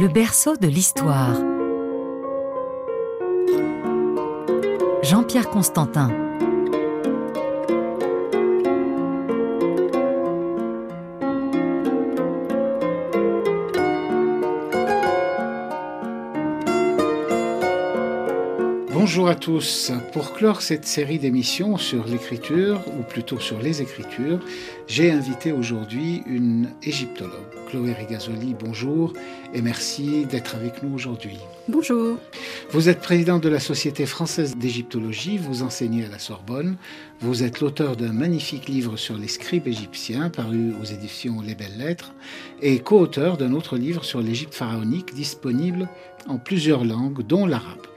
Le berceau de l'histoire. Jean-Pierre Constantin. Bonjour à tous. Pour clore cette série d'émissions sur l'écriture, ou plutôt sur les écritures, j'ai invité aujourd'hui une égyptologue. Chloé Rigazoli, bonjour et merci d'être avec nous aujourd'hui. Bonjour. Vous êtes présidente de la Société française d'égyptologie, vous enseignez à la Sorbonne, vous êtes l'auteur d'un magnifique livre sur les scribes égyptiens paru aux éditions Les Belles Lettres et co-auteur d'un autre livre sur l'Égypte pharaonique disponible en plusieurs langues, dont l'arabe.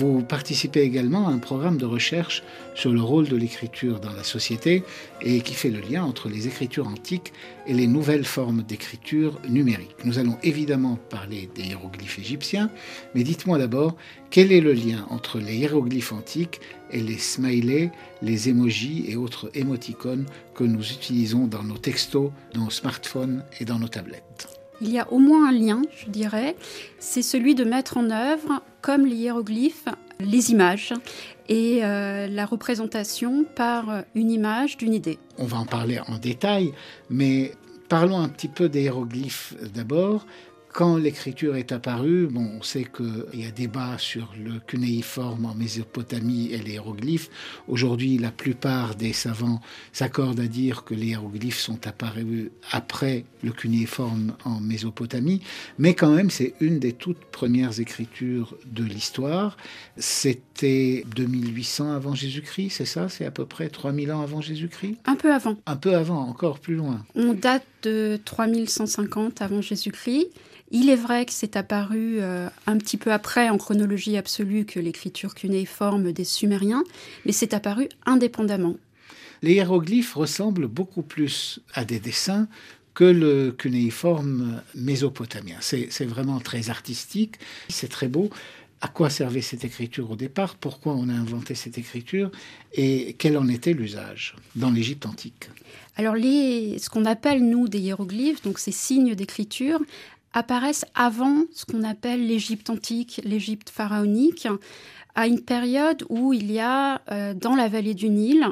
Vous participez également à un programme de recherche sur le rôle de l'écriture dans la société et qui fait le lien entre les écritures antiques et les nouvelles formes d'écriture numérique. Nous allons évidemment parler des hiéroglyphes égyptiens, mais dites-moi d'abord quel est le lien entre les hiéroglyphes antiques et les smileys, les emojis et autres émoticônes que nous utilisons dans nos textos, nos smartphones et dans nos tablettes? Il y a au moins un lien, je dirais, c'est celui de mettre en œuvre, comme les hiéroglyphes, les images et euh, la représentation par une image d'une idée. On va en parler en détail, mais parlons un petit peu des hiéroglyphes d'abord. Quand l'écriture est apparue, bon, on sait qu'il y a débat sur le cunéiforme en Mésopotamie et les hiéroglyphes. Aujourd'hui, la plupart des savants s'accordent à dire que les hiéroglyphes sont apparus après le cunéiforme en Mésopotamie, mais quand même, c'est une des toutes premières écritures de l'histoire. C'était 2800 avant Jésus-Christ, c'est ça? C'est à peu près 3000 ans avant Jésus-Christ? Un peu avant. Un peu avant, encore plus loin. On date de 3150 avant Jésus-Christ. Il est vrai que c'est apparu euh, un petit peu après, en chronologie absolue, que l'écriture cunéiforme des Sumériens, mais c'est apparu indépendamment. Les hiéroglyphes ressemblent beaucoup plus à des dessins que le cunéiforme mésopotamien. C'est vraiment très artistique, c'est très beau. À quoi servait cette écriture au départ? Pourquoi on a inventé cette écriture? Et quel en était l'usage dans l'Égypte antique? Alors, les, ce qu'on appelle, nous, des hiéroglyphes, donc ces signes d'écriture, apparaissent avant ce qu'on appelle l'Égypte antique, l'Égypte pharaonique, à une période où il y a euh, dans la vallée du Nil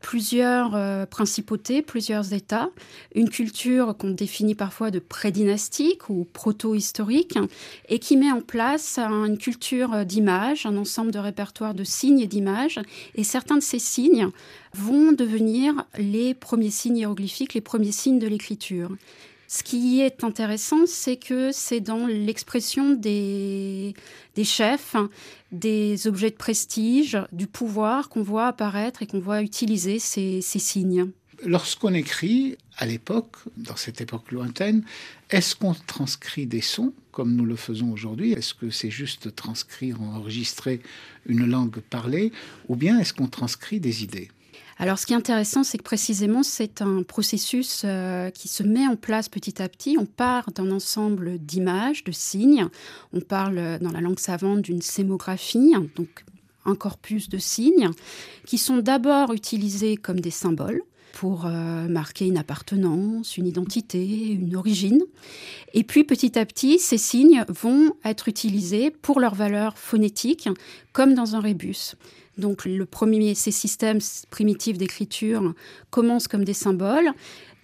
plusieurs euh, principautés, plusieurs États, une culture qu'on définit parfois de prédynastique ou proto-historique, et qui met en place une culture d'images, un ensemble de répertoires de signes et d'images, et certains de ces signes vont devenir les premiers signes hiéroglyphiques, les premiers signes de l'écriture. Ce qui est intéressant, c'est que c'est dans l'expression des, chefs, des objets de prestige, du pouvoir qu'on voit apparaître et qu'on voit utiliser ces signes. Lorsqu'on écrit, à l'époque, dans cette époque lointaine, est-ce qu'on transcrit des sons comme nous le faisons aujourd'hui? Est-ce que c'est juste transcrire, enregistrer une langue parlée? Ou bien est-ce qu'on transcrit des idées? Alors, ce qui est intéressant, c'est que précisément, c'est un processus euh, qui se met en place petit à petit. On part d'un ensemble d'images, de signes. On parle euh, dans la langue savante d'une sémographie, donc un corpus de signes, qui sont d'abord utilisés comme des symboles pour euh, marquer une appartenance, une identité, une origine. Et puis petit à petit, ces signes vont être utilisés pour leur valeur phonétique, comme dans un rébus. Donc le premier, ces systèmes primitifs d'écriture commencent comme des symboles,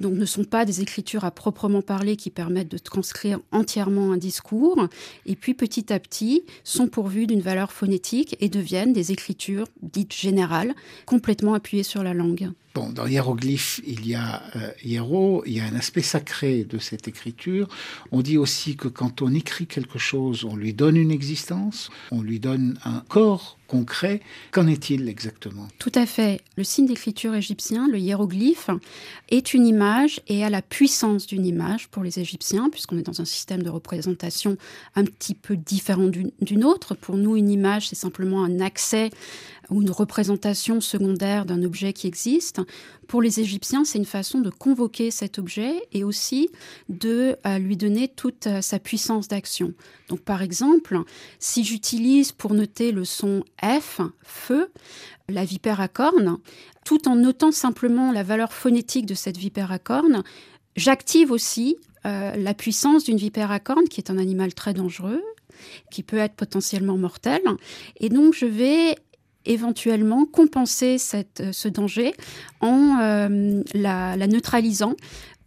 donc ne sont pas des écritures à proprement parler qui permettent de transcrire entièrement un discours, et puis petit à petit sont pourvus d'une valeur phonétique et deviennent des écritures dites générales, complètement appuyées sur la langue. Bon, dans hiéroglyphe, il y a euh, hiéro, il y a un aspect sacré de cette écriture. On dit aussi que quand on écrit quelque chose, on lui donne une existence, on lui donne un corps concret. Qu'en est-il exactement? Tout à fait. Le signe d'écriture égyptien, le hiéroglyphe, est une image et a la puissance d'une image pour les Égyptiens, puisqu'on est dans un système de représentation un petit peu différent d'une autre. Pour nous, une image, c'est simplement un accès ou une représentation secondaire d'un objet qui existe. Pour les Égyptiens, c'est une façon de convoquer cet objet et aussi de euh, lui donner toute euh, sa puissance d'action. Donc par exemple, si j'utilise pour noter le son F, feu, la vipère à cornes, tout en notant simplement la valeur phonétique de cette vipère à cornes, J'active aussi euh, la puissance d'une vipère à cornes, qui est un animal très dangereux, qui peut être potentiellement mortel. Et donc, je vais éventuellement compenser cette, euh, ce danger en euh, la, la, neutralisant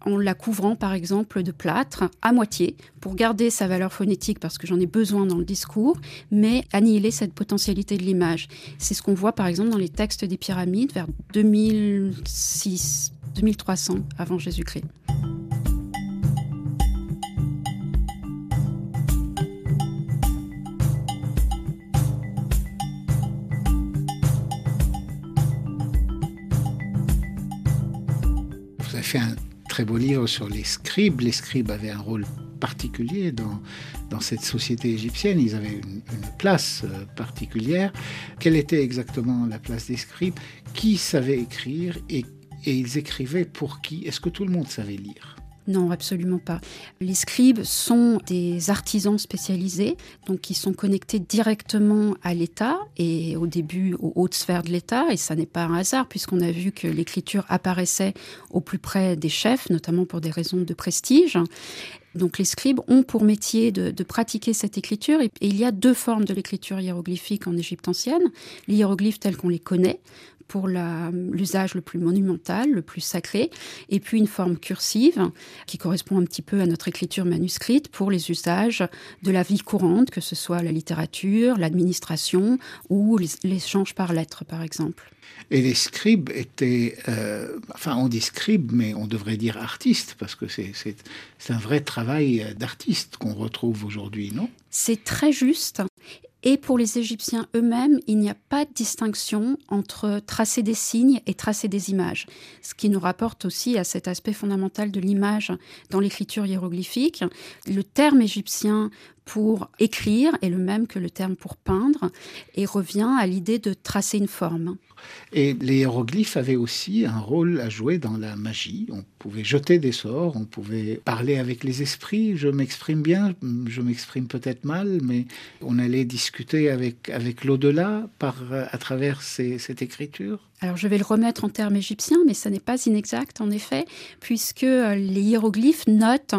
en la couvrant par exemple de plâtre à moitié pour garder sa valeur phonétique parce que j'en ai besoin dans le discours, mais annihiler cette potentialité de l'image. C'est ce qu'on voit par exemple dans les textes des pyramides vers 2006, 2300 avant Jésus-Christ. fait un très beau livre sur les scribes. Les scribes avaient un rôle particulier dans, dans cette société égyptienne. Ils avaient une, place euh, particulière. Quelle était exactement la place des scribes? Qui savait écrire et, et ils écrivaient pour qui? Est-ce que tout le monde savait lire? Non, absolument pas. Les scribes sont des artisans spécialisés, donc qui sont connectés directement à l'État et au début aux hautes sphères de l'État. Et ça n'est pas un hasard puisqu'on a vu que l'écriture apparaissait au plus près des chefs, notamment pour des raisons de prestige. Donc les scribes ont pour métier de, pratiquer cette écriture et, il y a deux formes de l'écriture hiéroglyphique en Égypte ancienne. Les hiéroglyphes tels qu'on les connaît, pour l'usage le plus monumental, le plus sacré, et puis une forme cursive qui correspond un petit peu à notre écriture manuscrite pour les usages de la vie courante, que ce soit la littérature, l'administration ou l'échange par lettres, par exemple. Et les scribes étaient, euh, enfin on dit scribes, mais on devrait dire artistes, parce que c'est un vrai travail d'artiste qu'on retrouve aujourd'hui, non? C'est très juste. Et pour les Égyptiens eux-mêmes, il n'y a pas de distinction entre tracer des signes et tracer des images, ce qui nous rapporte aussi à cet aspect fondamental de l'image dans l'écriture hiéroglyphique. Le terme égyptien pour écrire est le même que le terme pour peindre et revient à l'idée de tracer une forme. Et les hiéroglyphes avaient aussi un rôle à jouer dans la magie. On pouvait jeter des sorts, on pouvait parler avec les esprits. Je m'exprime bien, je m'exprime peut-être mal, mais on allait discuter avec, avec l'au-delà par, à travers cette écriture. Alors je vais le remettre en termes égyptiens, mais ça n'est pas inexact en effet, puisque euh, les hiéroglyphes notent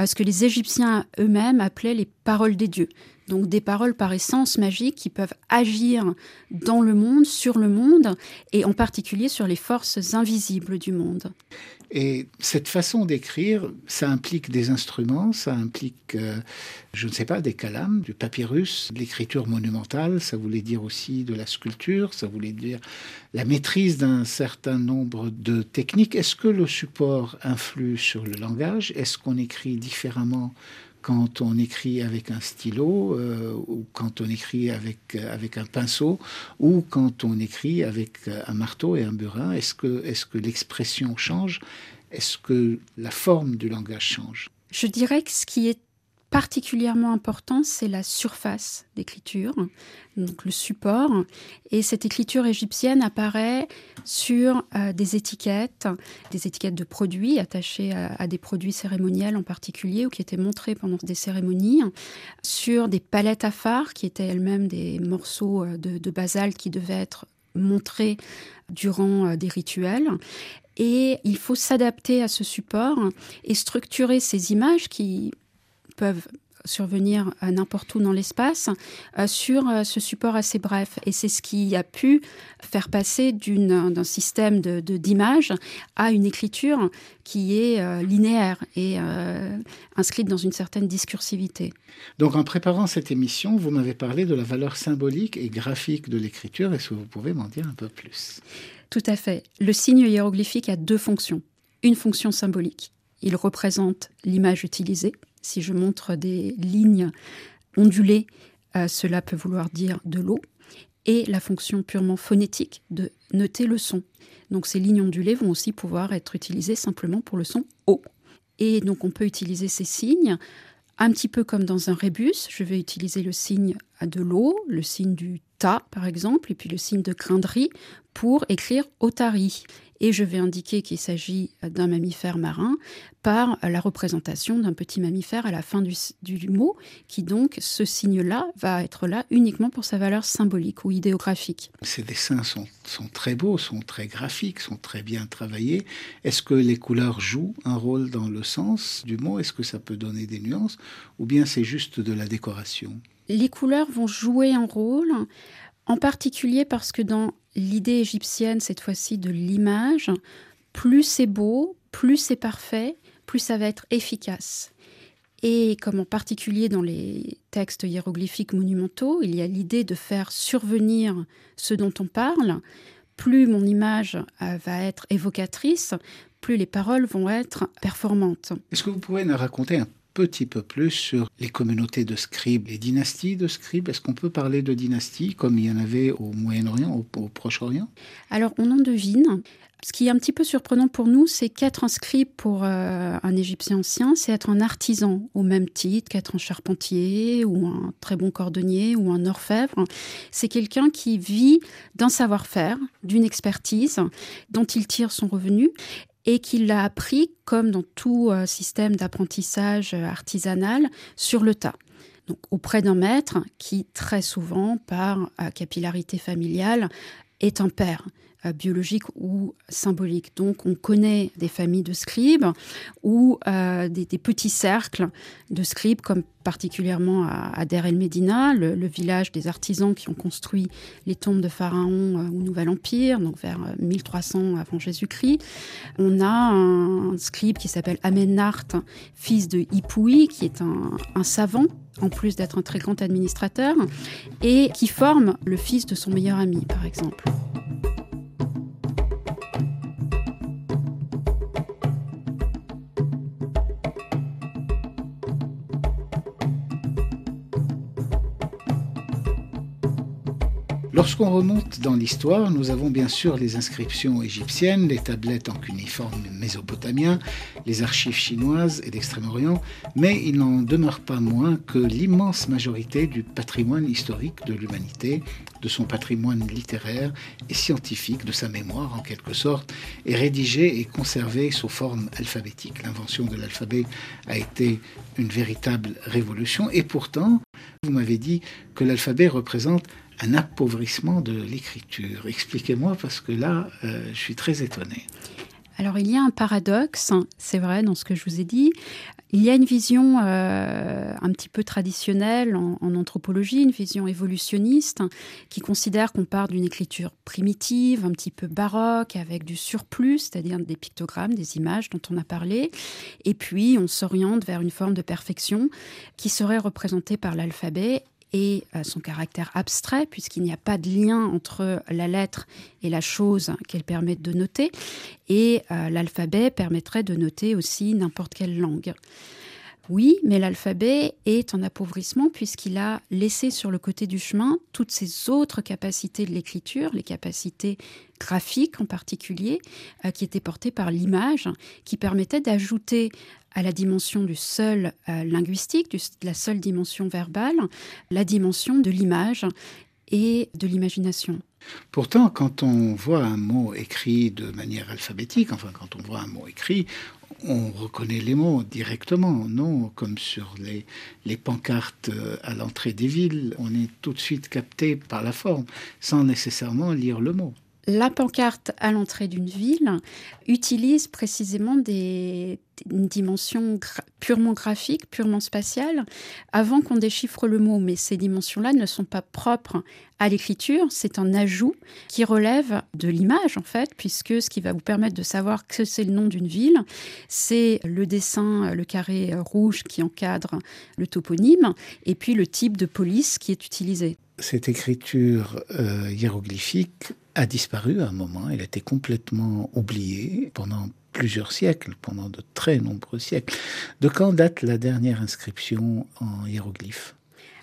euh, ce que les Égyptiens eux-mêmes appelaient les paroles des dieux donc des paroles par essence magiques qui peuvent agir dans le monde, sur le monde, et en particulier sur les forces invisibles du monde. Et cette façon d'écrire, ça implique des instruments, ça implique, euh, je ne sais pas, des calames, du papyrus, de l'écriture monumentale, ça voulait dire aussi de la sculpture, ça voulait dire la maîtrise d'un certain nombre de techniques. Est-ce que le support influe sur le langage? Est-ce qu'on écrit différemment quand on écrit avec un stylo, euh, ou quand on écrit avec, avec un pinceau, ou quand on écrit avec un marteau et un burin Est-ce que, est que l'expression change? Est-ce que la forme du langage change? Je dirais que ce qui est particulièrement important, c'est la surface d'écriture, donc le support. Et cette écriture égyptienne apparaît sur euh, des étiquettes, des étiquettes de produits attachées à, des produits cérémoniels en particulier ou qui étaient montrés pendant des cérémonies, sur des palettes à phare qui étaient elles-mêmes des morceaux euh, de, de basalte qui devaient être montrés durant euh, des rituels. Et il faut s'adapter à ce support et structurer ces images qui peuvent survenir à n'importe où dans l'espace euh, sur euh, ce support assez bref. Et c'est ce qui a pu faire passer d'un système d'images de, à une écriture qui est euh, linéaire et euh, inscrite dans une certaine discursivité. Donc en préparant cette émission, vous m'avez parlé de la valeur symbolique et graphique de l'écriture. Est-ce que vous pouvez m'en dire un peu plus? Tout à fait. Le signe hiéroglyphique a deux fonctions. Une fonction symbolique. Il représente l'image utilisée, si je montre des lignes ondulées, euh, cela peut vouloir dire de l'eau. Et la fonction purement phonétique de noter le son. Donc ces lignes ondulées vont aussi pouvoir être utilisées simplement pour le son O. Et donc on peut utiliser ces signes un petit peu comme dans un rébus. Je vais utiliser le signe de l'eau, le signe du ta par exemple, et puis le signe de riz pour écrire otari. Et je vais indiquer qu'il s'agit d'un mammifère marin par la représentation d'un petit mammifère à la fin du, du mot, qui donc, ce signe-là, va être là uniquement pour sa valeur symbolique ou idéographique. Ces dessins sont, sont très beaux, sont très graphiques, sont très bien travaillés. Est-ce que les couleurs jouent un rôle dans le sens du mot? Est-ce que ça peut donner des nuances? Ou bien c'est juste de la décoration? Les couleurs vont jouer un rôle, en particulier parce que dans l'idée égyptienne, cette fois-ci de l'image, plus c'est beau, plus c'est parfait, plus ça va être efficace. Et comme en particulier dans les textes hiéroglyphiques monumentaux, il y a l'idée de faire survenir ce dont on parle, plus mon image euh, va être évocatrice, plus les paroles vont être performantes. Est-ce que vous pouvez nous raconter un petit peu plus sur les communautés de scribes, les dynasties de scribes Est-ce qu'on peut parler de dynasties comme il y en avait au Moyen-Orient, au, Proche-Orient? Alors on en devine. Ce qui est un petit peu surprenant pour nous, c'est qu'être un scribe pour euh, un Égyptien ancien, c'est être un artisan au même titre qu'être un charpentier ou un très bon cordonnier ou un orfèvre. C'est quelqu'un qui vit d'un savoir-faire, d'une expertise dont il tire son revenu et qu'il l'a appris, comme dans tout euh, système d'apprentissage euh, artisanal, sur le tas. Donc, auprès d'un maître qui, très souvent, par capillarité familiale, est un père. Euh, biologique ou symbolique. Donc on connaît des familles de scribes ou euh, des, petits cercles de scribes, comme particulièrement à, à Der el Medina, le, village des artisans qui ont construit les tombes de pharaons euh, au Nouvel Empire, donc vers 1300 avant Jésus-Christ. On a un scribe qui s'appelle Amenart, fils de Ipoui, qui est un savant en plus d'être un très grand administrateur, et qui forme le fils de son meilleur ami, par exemple. Lorsqu'on remonte dans l'histoire, nous avons bien sûr les inscriptions égyptiennes, les tablettes en cuniforme mésopotamien, les archives chinoises et d'Extrême-Orient, mais il n'en demeure pas moins que l'immense majorité du patrimoine historique de l'humanité, de son patrimoine littéraire et scientifique, de sa mémoire en quelque sorte, est rédigée et conservée sous forme alphabétique. L'invention de l'alphabet a été une véritable révolution et pourtant, vous m'avez dit que l'alphabet représente un appauvrissement de l'écriture. Expliquez-moi parce que là, euh, je suis très étonné. Alors il y a un paradoxe, c'est vrai, dans ce que je vous ai dit. Il y a une vision euh, un petit peu traditionnelle en, anthropologie, une vision évolutionniste, qui considère qu'on part d'une écriture primitive, un petit peu baroque, avec du surplus, c'est-à-dire des pictogrammes, des images dont on a parlé, et puis on s'oriente vers une forme de perfection qui serait représentée par l'alphabet et euh, son caractère abstrait, puisqu'il n'y a pas de lien entre la lettre et la chose qu'elle permet de noter. Et euh, l'alphabet permettrait de noter aussi n'importe quelle langue. Oui, mais l'alphabet est en appauvrissement puisqu'il a laissé sur le côté du chemin toutes ces autres capacités de l'écriture, les capacités graphiques en particulier, euh, qui étaient portées par l'image, qui permettaient d'ajouter à la dimension du seul euh, linguistique, de la seule dimension verbale, la dimension de l'image et de l'imagination. Pourtant, quand on voit un mot écrit de manière alphabétique, enfin quand on voit un mot écrit, on reconnaît les mots directement, non comme sur les, pancartes euh, à l'entrée des villes, on est tout de suite capté par la forme, sans nécessairement lire le mot la pancarte à l'entrée d'une ville utilise précisément des, dimensions purement graphiques, purement spatiales, avant qu'on déchiffre le mot. Mais ces dimensions-là ne sont pas propres à l'écriture, c'est un ajout qui relève de l'image en fait, puisque ce qui va vous permettre de savoir que c'est le nom d'une ville, c'est le dessin, le carré rouge qui encadre le toponyme, et puis le type de police qui est utilisé. Cette écriture euh, hiéroglyphique a disparu à un moment. Elle a été complètement oubliée pendant plusieurs siècles, pendant de très nombreux siècles. De quand date la dernière inscription en hiéroglyphe?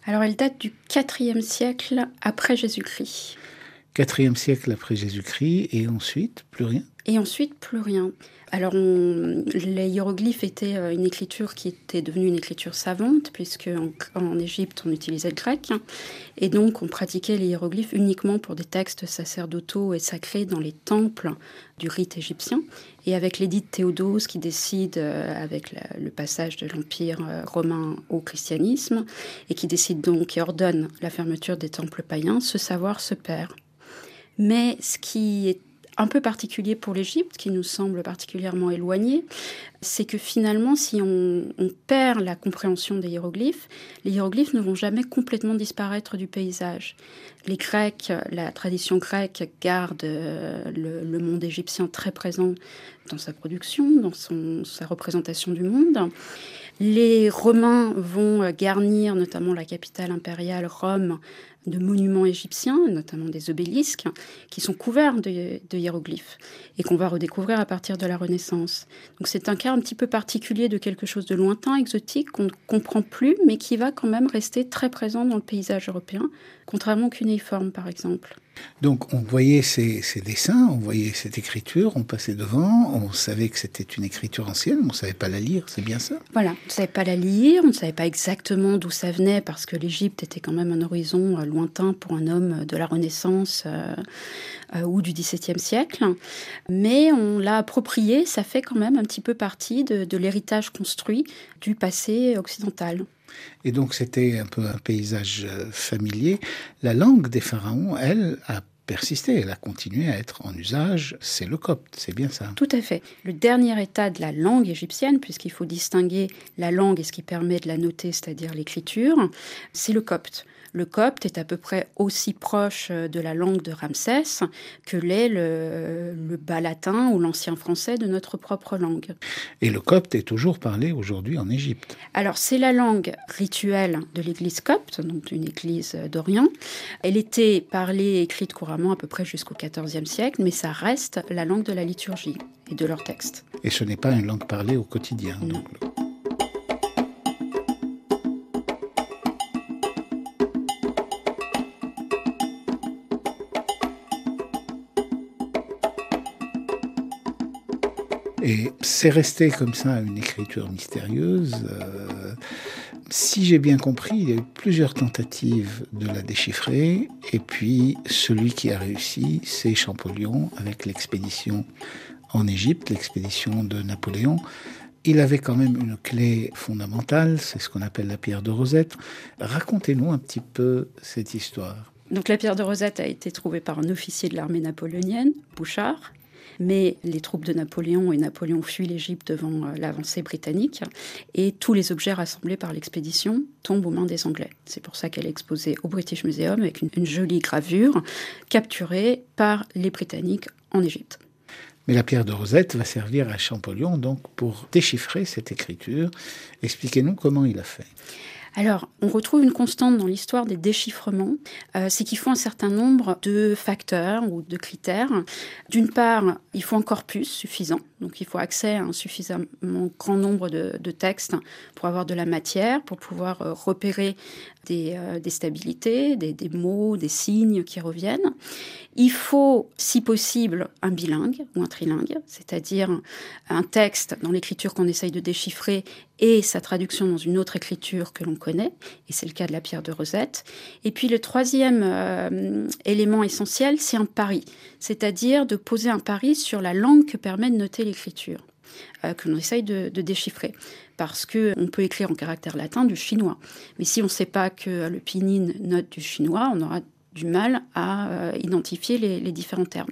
Alors elle date du IVe siècle après Jésus-Christ. IVe siècle après Jésus-Christ et ensuite plus rien Et ensuite, plus rien. Alors, les hiéroglyphes étaient euh, une écriture qui était devenue une écriture savante, puisque en, Égypte, on utilisait le grec. Et donc, on pratiquait les hiéroglyphes uniquement pour des textes sacerdotaux et sacrés dans les temples du rite égyptien. Et avec l'édit de Théodose qui décide, euh, avec le passage de l'Empire euh, romain au christianisme, et qui décide donc et ordonne la fermeture des temples païens, ce savoir se perd. Mais ce qui est un peu particulier pour l'Égypte, qui nous semble particulièrement éloigné, c'est que finalement, si on, perd la compréhension des hiéroglyphes, les hiéroglyphes ne vont jamais complètement disparaître du paysage. Les Grecs, la tradition grecque garde euh, le, monde égyptien très présent dans sa production, dans sa représentation du monde. Les Romains vont garnir notamment la capitale impériale, Rome, de monuments égyptiens, notamment des obélisques, qui sont couverts de, hiéroglyphes et qu'on va redécouvrir à partir de la Renaissance. Donc c'est un cas un petit peu particulier de quelque chose de lointain, exotique, qu'on ne comprend plus, mais qui va quand même rester très présent dans le paysage européen, contrairement au cunéiforme par exemple. Donc on voyait ces, dessins, on voyait cette écriture, on passait devant, on savait que c'était une écriture ancienne, on ne savait pas la lire, c'est bien ça? Voilà, on ne savait pas la lire, on ne savait pas exactement d'où ça venait, parce que l'Égypte était quand même un horizon euh, lointain pour un homme de la Renaissance euh, euh, ou du XVIIe siècle. Mais on l'a approprié, ça fait quand même un petit peu partie de l'héritage construit du passé occidental. Et donc c'était un peu un paysage euh, familier. La langue des pharaons, elle, a persisté, elle a continué à être en usage, c'est le copte, c'est bien ça. Tout à fait. Le dernier état de la langue égyptienne, puisqu'il faut distinguer la langue et ce qui permet de la noter, c'est-à-dire l'écriture, c'est le copte. Le copte est à peu près aussi proche euh, de la langue de Ramsès que l'est le, bas latin ou l'ancien français de notre propre langue. Et le copte est toujours parlé aujourd'hui en Égypte. Alors c'est la langue rituelle de l'église copte, donc une église d'Orient. Elle était parlée et écrite couramment à peu près jusqu'au XIVe siècle, mais ça reste la langue de la liturgie et de leurs textes. Et ce n'est pas une langue parlée au quotidien. Non. C'est resté comme ça une écriture mystérieuse. Euh, si j'ai bien compris, il y a eu plusieurs tentatives de la déchiffrer. Et puis, celui qui a réussi, c'est Champollion avec l'expédition en Égypte, l'expédition de Napoléon. Il avait quand même une clé fondamentale, c'est ce qu'on appelle la pierre de Rosette. Racontez-nous un petit peu cette histoire. Donc la pierre de Rosette a été trouvée par un officier de l'armée napoléonienne, Bouchard, mais les troupes de Napoléon et Napoléon fuient l'Égypte devant euh, l'avancée britannique et tous les objets rassemblés par l'expédition tombent aux mains des Anglais. C'est pour ça qu'elle est exposée au British Museum avec une, une jolie gravure capturée par les Britanniques en Égypte. Mais la pierre de Rosette va servir à Champollion donc pour déchiffrer cette écriture. Expliquez-nous comment il a fait. Alors, on retrouve une constante dans l'histoire des déchiffrements, euh, c'est qu'il faut un certain nombre de facteurs ou de critères. D'une part, il faut un corpus suffisant, donc il faut accès à un suffisamment grand nombre de, textes pour avoir de la matière, pour pouvoir euh, repérer des, euh, stabilités, des, mots, des signes qui reviennent. Il faut, si possible, un bilingue ou un trilingue, c'est-à-dire un texte dans l'écriture qu'on essaye de déchiffrer et sa traduction dans une autre écriture que l'on connaît, et c'est le cas de la pierre de Rosette. Et puis le troisième euh, élément essentiel, c'est un pari, c'est-à-dire de poser un pari sur la langue que permet de noter l'écriture. Euh, que l'on essaye de, déchiffrer. Parce qu'on peut écrire en caractère latin du chinois. Mais si on ne sait pas que le pinyin note du chinois, on aura du mal à euh, identifier les, différents termes.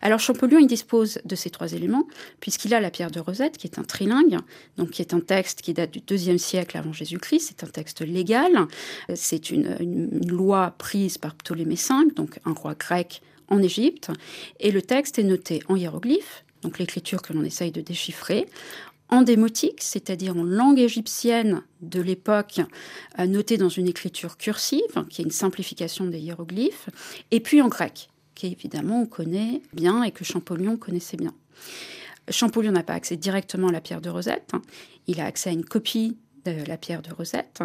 Alors Champollion, il dispose de ces trois éléments, puisqu'il a la pierre de Rosette, qui est un trilingue, donc qui est un texte qui date du deuxième siècle avant Jésus-Christ, c'est un texte légal, c'est une, une, loi prise par Ptolémée V, donc un roi grec en Égypte, et le texte est noté en hiéroglyphes, donc l'écriture que l'on essaye de déchiffrer, en démotique, c'est-à-dire en langue égyptienne de l'époque, euh, notée dans une écriture cursive, qui est une simplification des hiéroglyphes, et puis en grec, qui évidemment on connaît bien et que Champollion connaissait bien. Champollion n'a pas accès directement à la pierre de Rosette, il a accès à une copie de la pierre de Rosette,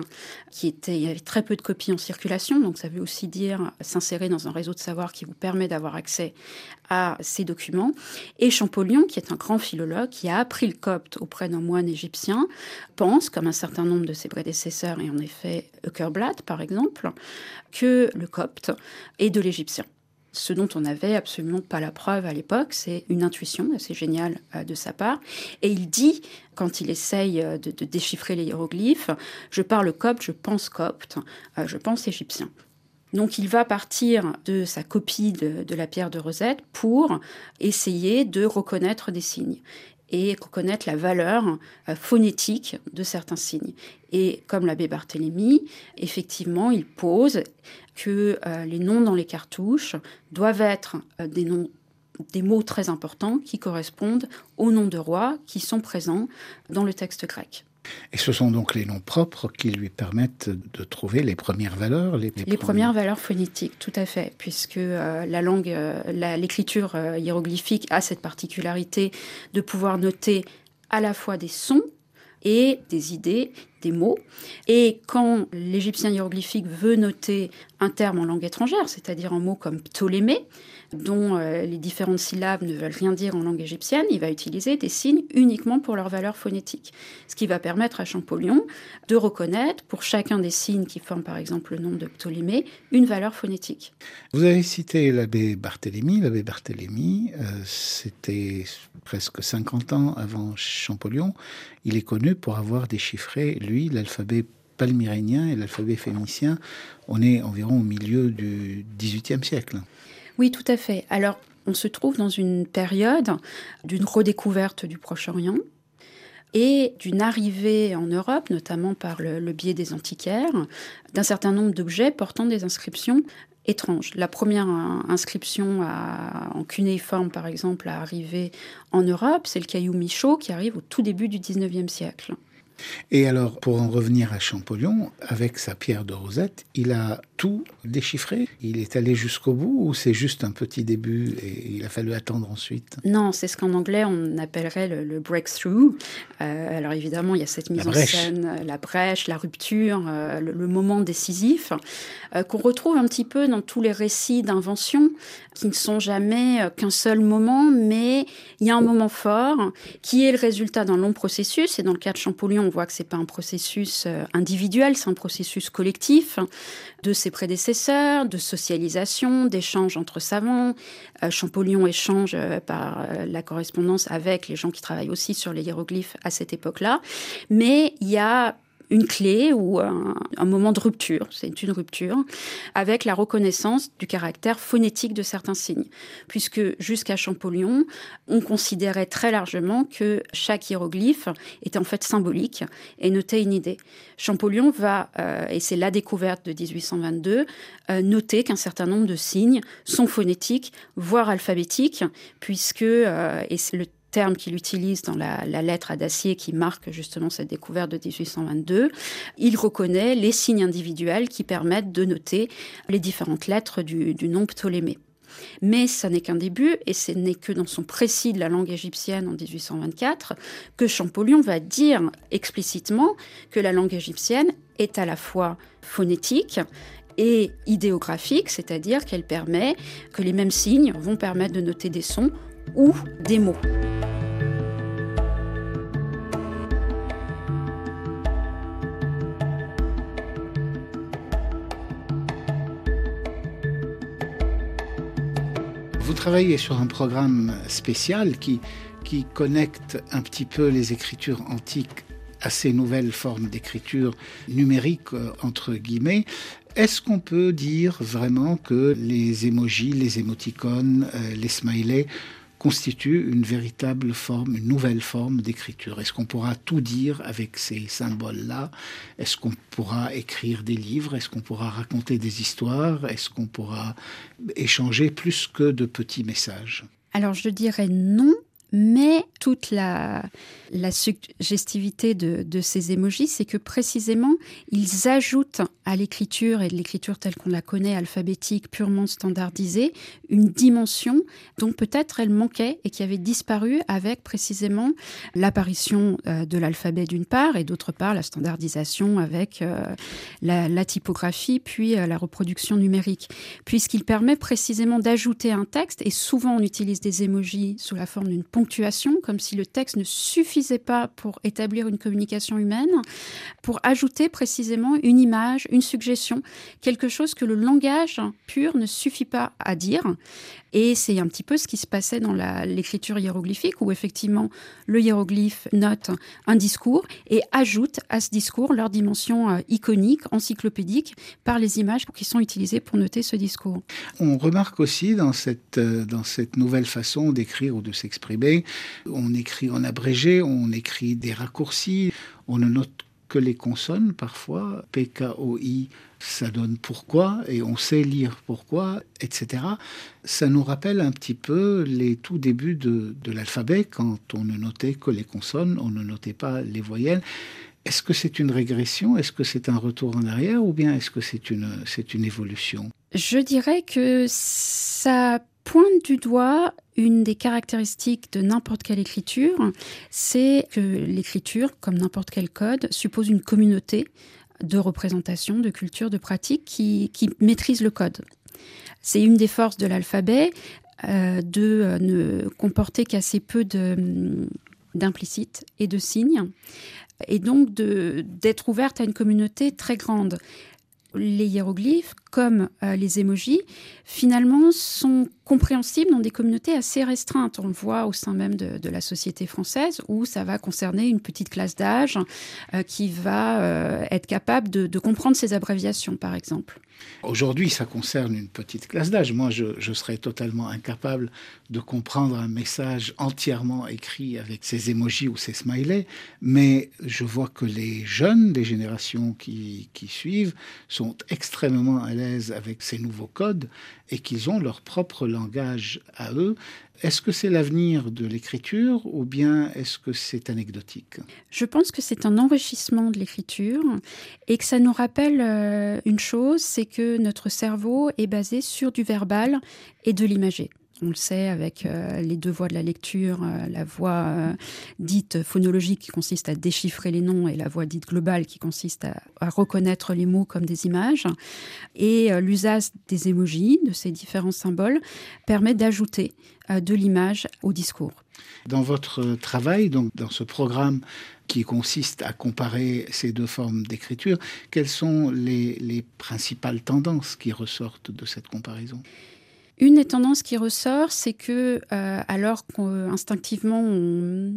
qui était, il y avait très peu de copies en circulation, donc ça veut aussi dire s'insérer dans un réseau de savoir qui vous permet d'avoir accès à ces documents. Et Champollion, qui est un grand philologue, qui a appris le copte auprès d'un moine égyptien, pense, comme un certain nombre de ses prédécesseurs, et en effet Eukerblatt par exemple, que le copte est de l'égyptien ce dont on n'avait absolument pas la preuve à l'époque, c'est une intuition assez géniale euh, de sa part. Et il dit, quand il essaye euh, de, déchiffrer les hiéroglyphes, je parle copte, je pense copte, euh, je pense égyptien. Donc il va partir de sa copie de, de, la pierre de Rosette pour essayer de reconnaître des signes et reconnaître la valeur phonétique de certains signes. Et comme l'abbé Barthélemy, effectivement, il pose que euh, les noms dans les cartouches doivent être euh, des noms des mots très importants qui correspondent aux noms de rois qui sont présents dans le texte grec. Et ce sont donc les noms propres qui lui permettent de trouver les premières valeurs Les, premières valeurs phonétiques, tout à fait, puisque euh, la langue, l'écriture hiéroglyphique a cette particularité de pouvoir noter à la fois des sons et des idées, des mots. Et quand l'égyptien hiéroglyphique veut noter un terme en langue étrangère, c'est-à-dire un mot comme Ptolémée, dont euh, les différentes syllabes ne veulent rien dire en langue égyptienne, il va utiliser des signes uniquement pour leur valeur phonétique. Ce qui va permettre à Champollion de reconnaître, pour chacun des signes qui forment par exemple le nom de Ptolémée, une valeur phonétique. Vous avez cité l'abbé Barthélemy. L'abbé Barthélemy, euh, c'était presque 50 ans avant Champollion. Il est connu pour avoir déchiffré, lui, l'alphabet palmyrénien et l'alphabet phénicien. On est environ au milieu du XVIIIe siècle. Oui, tout à fait. Alors, on se trouve dans une période d'une redécouverte du Proche-Orient et d'une arrivée en Europe, notamment par le, biais des antiquaires, d'un certain nombre d'objets portant des inscriptions étranges. La première inscription en cunéiforme, par exemple, à arriver en Europe, c'est le caillou Michaud qui arrive au tout début du XIXe siècle. Et alors, pour en revenir à Champollion, avec sa pierre de Rosette, il a tout déchiffré Il est allé jusqu'au bout ou c'est juste un petit début et il a fallu attendre ensuite? Non, c'est ce qu'en anglais on appellerait le, breakthrough. Euh, alors évidemment, il y a cette mise en scène, la brèche, la rupture, euh, le, moment décisif, euh, qu'on retrouve un petit peu dans tous les récits d'invention qui ne sont jamais qu'un seul moment, mais il y a un moment fort qui est le résultat d'un long processus. Et dans le cas de Champollion, on voit que c'est pas un processus euh, individuel, c'est un processus collectif de ses prédécesseurs, de socialisation, d'échange entre savants. Euh, Champollion échange euh, par la correspondance avec les gens qui travaillent aussi sur les hiéroglyphes à cette époque-là. Mais il y a une clé ou un, moment de rupture, c'est une rupture, avec la reconnaissance du caractère phonétique de certains signes. Puisque jusqu'à Champollion, on considérait très largement que chaque hiéroglyphe était en fait symbolique et notait une idée. Champollion va, euh, et c'est la découverte de 1822, euh, noter qu'un certain nombre de signes sont phonétiques, voire alphabétiques, puisque, euh, et le terme qu'il utilise dans la, lettre à Dacier qui marque justement cette découverte de 1822, il reconnaît les signes individuels qui permettent de noter les différentes lettres du, nom Ptolémée. Mais ça n'est qu'un début, et ce n'est que dans son précis de la langue égyptienne en 1824 que Champollion va dire explicitement que la langue égyptienne est à la fois phonétique et idéographique, c'est-à-dire qu'elle permet que les mêmes signes vont permettre de noter des sons ou des mots. Vous travaillez sur un programme spécial qui, qui connecte un petit peu les écritures antiques à ces nouvelles formes d'écriture numérique, euh, entre guillemets. Est-ce qu'on peut dire vraiment que les émojis, les émoticônes, euh, les smileys constitue une véritable forme, une nouvelle forme d'écriture. Est-ce qu'on pourra tout dire avec ces symboles-là? Est-ce qu'on pourra écrire des livres? Est-ce qu'on pourra raconter des histoires? Est-ce qu'on pourra échanger plus que de petits messages? Alors je dirais non, Mais toute la, la suggestivité de, ces émojis, c'est que précisément, ils ajoutent à l'écriture et de l'écriture telle qu'on la connaît, alphabétique, purement standardisée, une dimension dont peut-être elle manquait et qui avait disparu avec précisément l'apparition euh, de l'alphabet d'une part et d'autre part la standardisation avec euh, la, la typographie puis euh, la reproduction numérique. Puisqu'il permet précisément d'ajouter un texte et souvent on utilise des émojis sous la forme d'une ponctuation, comme si le texte ne suffisait pas pour établir une communication humaine, pour ajouter précisément une image, une suggestion, quelque chose que le langage pur ne suffit pas à dire. Et c'est un petit peu ce qui se passait dans l'écriture hiéroglyphique, où effectivement le hiéroglyphe note un discours et ajoute à ce discours leur dimension euh, iconique, encyclopédique, par les images qui sont utilisées pour noter ce discours. On remarque aussi dans cette, euh, dans cette nouvelle façon d'écrire ou de s'exprimer, on écrit en abrégé, on écrit des raccourcis, on ne note que les consonnes parfois, PKOI, ça donne pourquoi, et on sait lire pourquoi, etc. Ça nous rappelle un petit peu les tout débuts de, de l'alphabet, quand on ne notait que les consonnes, on ne notait pas les voyelles. Est-ce que c'est une régression? Est-ce que c'est un retour en arrière? Ou bien est-ce que c'est une, c'est une évolution? Je dirais que ça pointe du doigt une des caractéristiques de n'importe quelle écriture, c'est que l'écriture, comme n'importe quel code, suppose une communauté de représentation, de culture, de pratique qui, qui maîtrise le code. C'est une des forces de l'alphabet euh, de euh, ne comporter qu'assez peu d'implicite et de signes, et donc d'être ouverte à une communauté très grande les hiéroglyphes, comme euh, les émojis, finalement sont compréhensibles dans des communautés assez restreintes. On le voit au sein même de, la société française, où ça va concerner une petite classe d'âge euh, qui va euh, être capable de, comprendre ces abréviations, par exemple. Aujourd'hui, ça concerne une petite classe d'âge. Moi, je, serais totalement incapable de comprendre un message entièrement écrit avec ces émojis ou ces smileys, mais je vois que les jeunes, les générations qui suivent, sont extrêmement à l'aise avec ces nouveaux codes et qu'ils ont leur propre langage à eux. Est-ce que c'est l'avenir de l'écriture ou bien est-ce que c'est anecdotique? Je pense que c'est un enrichissement de l'écriture et que ça nous rappelle euh, une chose, c'est que notre cerveau est basé sur du verbal et de l'imagé. On le sait avec euh, les deux voies de la lecture, euh, la voie dite phonologique qui consiste à déchiffrer les noms et la voie dite globale qui consiste à, reconnaître les mots comme des images. Et l'usage des émojis, de ces différents symboles, permet d'ajouter de l'image au discours. Dans votre travail, donc dans ce programme qui consiste à comparer ces deux formes d'écriture, quelles sont les principales tendances qui ressortent de cette comparaison? Une des tendances qui ressort, c'est que euh, alors qu'instinctivement on,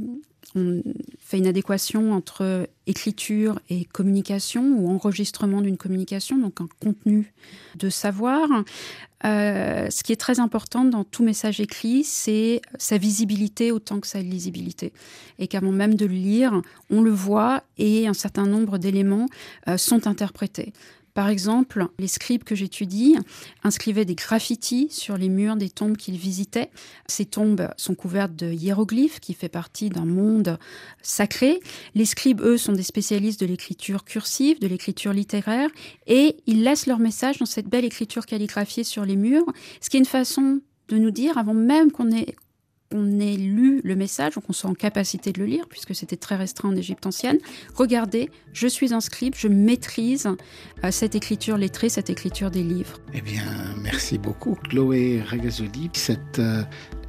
on, fait une adéquation entre écriture et communication ou enregistrement d'une communication, donc un contenu de savoir, euh, ce qui est très important dans tout message écrit, c'est sa visibilité autant que sa lisibilité. Et qu'avant même de le lire, on le voit et un certain nombre d'éléments euh, sont interprétés. Par exemple, les scribes que j'étudie inscrivaient des graffitis sur les murs des tombes qu'ils visitaient. Ces tombes sont couvertes de hiéroglyphes qui fait partie d'un monde sacré. Les scribes, eux, sont des spécialistes de l'écriture cursive, de l'écriture littéraire, et ils laissent leur message dans cette belle écriture calligraphiée sur les murs, ce qui est une façon de nous dire, avant même qu'on ait on ait lu le message, qu'on soit en capacité de le lire, puisque c'était très restreint en Égypte ancienne. Regardez, je suis un scribe, je maîtrise euh, cette écriture lettrée, cette écriture des livres. Eh bien, merci beaucoup, Chloé Ragazoli. Cette euh,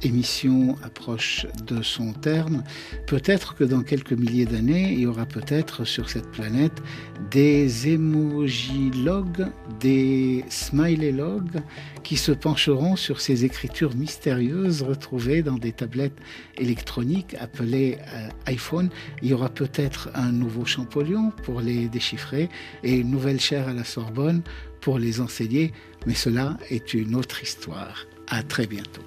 émission approche de son terme. Peut-être que dans quelques milliers d'années, il y aura peut-être sur cette planète des emojilogues, des smileylog qui se pencheront sur ces écritures mystérieuses retrouvées dans des tablettes électroniques appelées euh, iPhone. Il y aura peut-être un nouveau Champollion pour les déchiffrer et une nouvelle chaire à la Sorbonne pour les enseigner, mais cela est une autre histoire. À très bientôt.